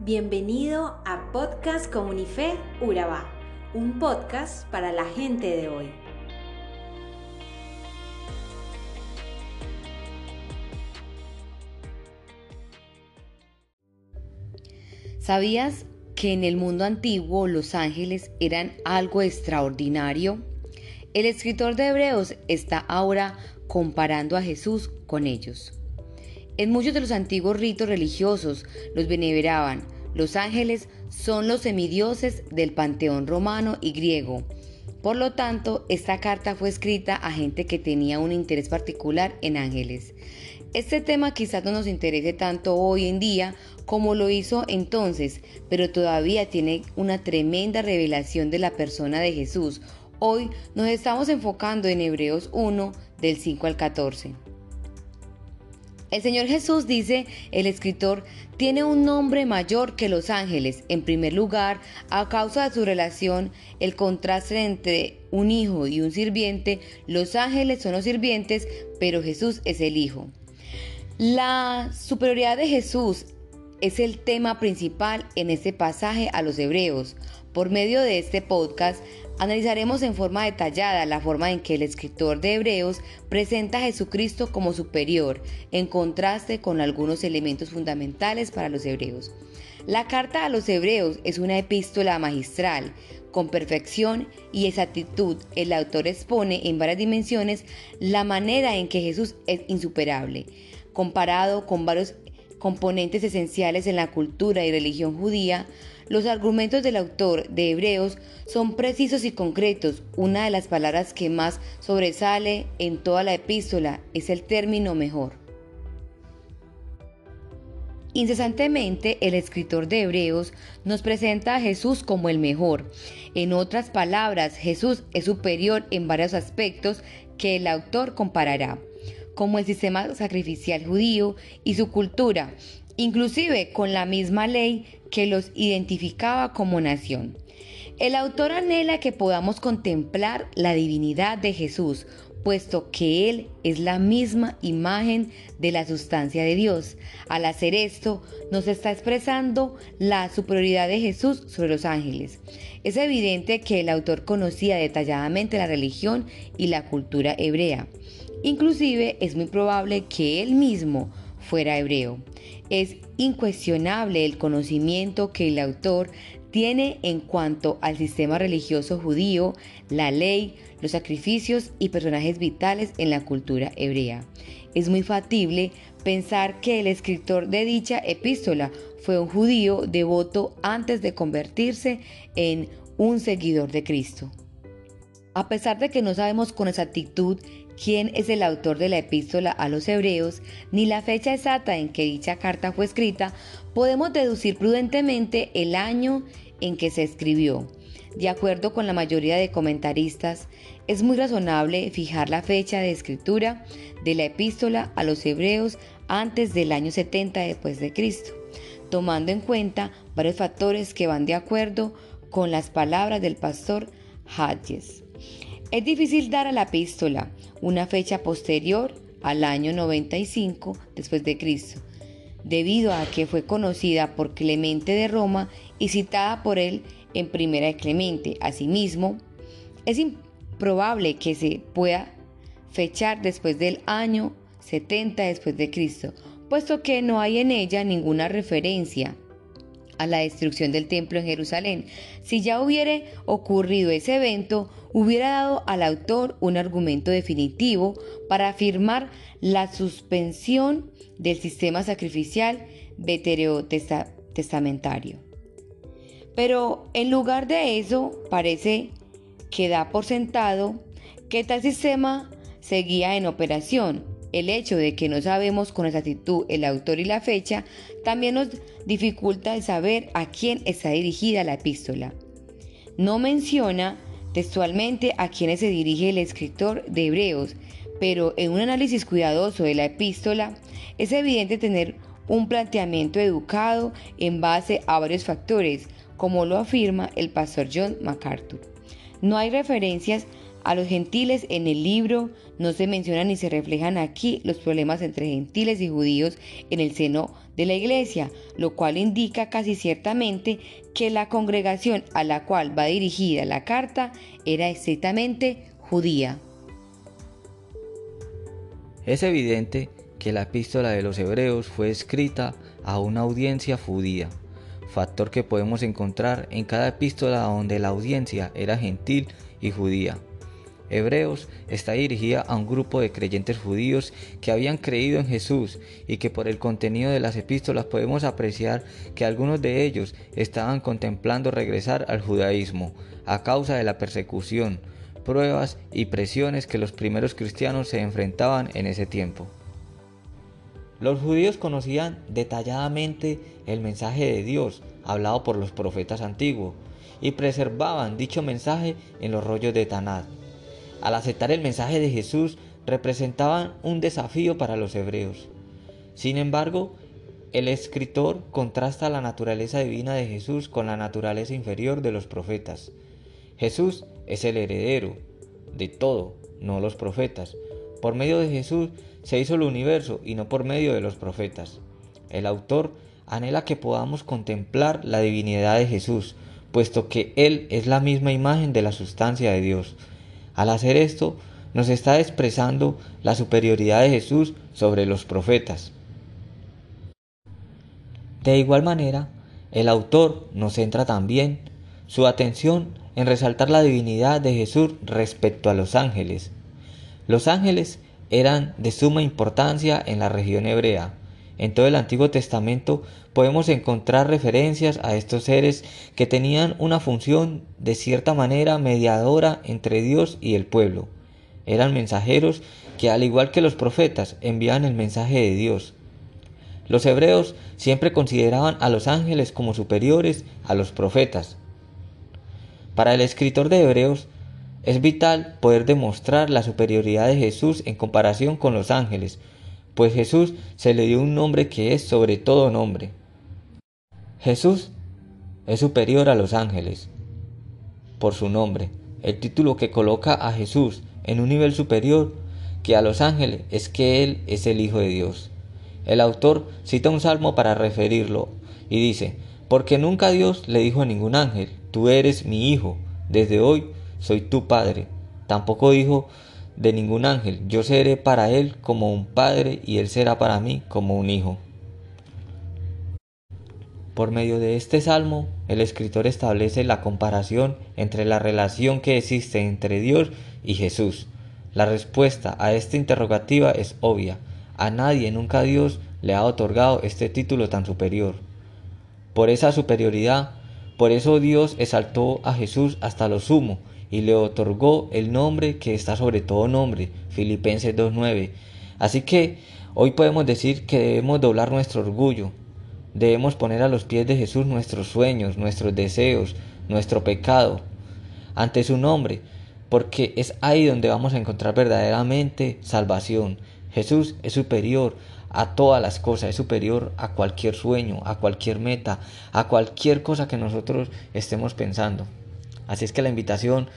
Bienvenido a Podcast Comunife Urabá, un podcast para la gente de hoy. ¿Sabías que en el mundo antiguo los ángeles eran algo extraordinario? El escritor de Hebreos está ahora comparando a Jesús con ellos. En muchos de los antiguos ritos religiosos los veneraban. Los ángeles son los semidioses del panteón romano y griego. Por lo tanto, esta carta fue escrita a gente que tenía un interés particular en ángeles. Este tema quizás no nos interese tanto hoy en día como lo hizo entonces, pero todavía tiene una tremenda revelación de la persona de Jesús. Hoy nos estamos enfocando en Hebreos 1 del 5 al 14. El Señor Jesús dice, el escritor, tiene un nombre mayor que los ángeles. En primer lugar, a causa de su relación, el contraste entre un hijo y un sirviente, los ángeles son los sirvientes, pero Jesús es el hijo. La superioridad de Jesús es el tema principal en este pasaje a los hebreos. Por medio de este podcast analizaremos en forma detallada la forma en que el escritor de Hebreos presenta a Jesucristo como superior, en contraste con algunos elementos fundamentales para los hebreos. La carta a los hebreos es una epístola magistral. Con perfección y exactitud, el autor expone en varias dimensiones la manera en que Jesús es insuperable, comparado con varios componentes esenciales en la cultura y religión judía, los argumentos del autor de Hebreos son precisos y concretos. Una de las palabras que más sobresale en toda la epístola es el término mejor. Incesantemente, el escritor de Hebreos nos presenta a Jesús como el mejor. En otras palabras, Jesús es superior en varios aspectos que el autor comparará como el sistema sacrificial judío y su cultura, inclusive con la misma ley que los identificaba como nación. El autor anhela que podamos contemplar la divinidad de Jesús, puesto que Él es la misma imagen de la sustancia de Dios. Al hacer esto, nos está expresando la superioridad de Jesús sobre los ángeles. Es evidente que el autor conocía detalladamente la religión y la cultura hebrea. Inclusive es muy probable que él mismo fuera hebreo. Es incuestionable el conocimiento que el autor tiene en cuanto al sistema religioso judío, la ley, los sacrificios y personajes vitales en la cultura hebrea. Es muy factible pensar que el escritor de dicha epístola fue un judío devoto antes de convertirse en un seguidor de Cristo. A pesar de que no sabemos con exactitud quién es el autor de la epístola a los hebreos, ni la fecha exacta en que dicha carta fue escrita, podemos deducir prudentemente el año en que se escribió. De acuerdo con la mayoría de comentaristas, es muy razonable fijar la fecha de escritura de la epístola a los hebreos antes del año 70 después de Cristo, tomando en cuenta varios factores que van de acuerdo con las palabras del pastor Hadjes. Es difícil dar a la epístola una fecha posterior al año 95 después de Cristo, debido a que fue conocida por Clemente de Roma y citada por él en Primera de Clemente. Asimismo, es improbable que se pueda fechar después del año 70 después de Cristo, puesto que no hay en ella ninguna referencia a la destrucción del templo en Jerusalén. Si ya hubiera ocurrido ese evento, hubiera dado al autor un argumento definitivo para afirmar la suspensión del sistema sacrificial veterotestamentario. Pero en lugar de eso, parece que da por sentado que tal sistema seguía en operación el hecho de que no sabemos con exactitud el autor y la fecha también nos dificulta el saber a quién está dirigida la epístola. No menciona textualmente a quiénes se dirige el escritor de Hebreos, pero en un análisis cuidadoso de la epístola es evidente tener un planteamiento educado en base a varios factores, como lo afirma el pastor John MacArthur. No hay referencias A los gentiles en el libro no se mencionan ni se reflejan aquí los problemas entre gentiles y judíos en el seno de la iglesia, lo cual indica casi ciertamente que la congregación a la cual va dirigida la carta era estrictamente judía. Es evidente que la epístola de los hebreos fue escrita a una audiencia judía, factor que podemos encontrar en cada epístola donde la audiencia era gentil y judía. Hebreos está dirigida a un grupo de creyentes judíos que habían creído en Jesús y que por el contenido de las epístolas podemos apreciar que algunos de ellos estaban contemplando regresar al judaísmo a causa de la persecución, pruebas y presiones que los primeros cristianos se enfrentaban en ese tiempo. Los judíos conocían detalladamente el mensaje de Dios hablado por los profetas antiguos y preservaban dicho mensaje en los rollos de Tanat al aceptar el mensaje de Jesús, representaban un desafío para los hebreos. Sin embargo, el escritor contrasta la naturaleza divina de Jesús con la naturaleza inferior de los profetas. Jesús es el heredero de todo, no los profetas. Por medio de Jesús se hizo el universo y no por medio de los profetas. El autor anhela que podamos contemplar la divinidad de Jesús, puesto que Él es la misma imagen de la sustancia de Dios. Al hacer esto, nos está expresando la superioridad de Jesús sobre los profetas. De igual manera, el autor nos centra también su atención en resaltar la divinidad de Jesús respecto a los ángeles. Los ángeles eran de suma importancia en la región hebrea. En todo el Antiguo Testamento podemos encontrar referencias a estos seres que tenían una función de cierta manera mediadora entre Dios y el pueblo. Eran mensajeros que al igual que los profetas envían el mensaje de Dios. Los hebreos siempre consideraban a los ángeles como superiores a los profetas. Para el escritor de Hebreos es vital poder demostrar la superioridad de Jesús en comparación con los ángeles, pues Jesús se le dio un nombre que es sobre todo nombre. Jesús es superior a los ángeles por su nombre. El título que coloca a Jesús en un nivel superior que a los ángeles es que Él es el Hijo de Dios. El autor cita un salmo para referirlo y dice, porque nunca Dios le dijo a ningún ángel, tú eres mi hijo, desde hoy soy tu padre. Tampoco dijo, de ningún ángel. Yo seré para él como un padre y él será para mí como un hijo. Por medio de este salmo, el escritor establece la comparación entre la relación que existe entre Dios y Jesús. La respuesta a esta interrogativa es obvia. A nadie nunca Dios le ha otorgado este título tan superior. Por esa superioridad, por eso Dios exaltó a Jesús hasta lo sumo y le otorgó el nombre que está sobre todo nombre, Filipenses 2.9. Así que hoy podemos decir que debemos doblar nuestro orgullo, debemos poner a los pies de Jesús nuestros sueños, nuestros deseos, nuestro pecado, ante su nombre, porque es ahí donde vamos a encontrar verdaderamente salvación. Jesús es superior a todas las cosas, es superior a cualquier sueño, a cualquier meta, a cualquier cosa que nosotros estemos pensando. Así es que la invitación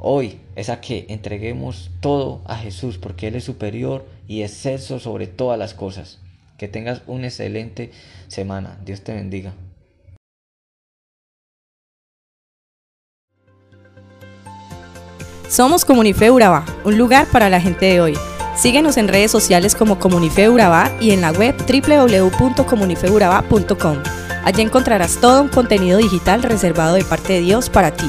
hoy es a que entreguemos todo a Jesús porque Él es superior y exceso sobre todas las cosas. Que tengas una excelente semana. Dios te bendiga. Somos Comunife Urabá, un lugar para la gente de hoy. Síguenos en redes sociales como Comunife Urabá y en la web www.comunifeurabá.com. Allí encontrarás todo un contenido digital reservado de parte de Dios para ti.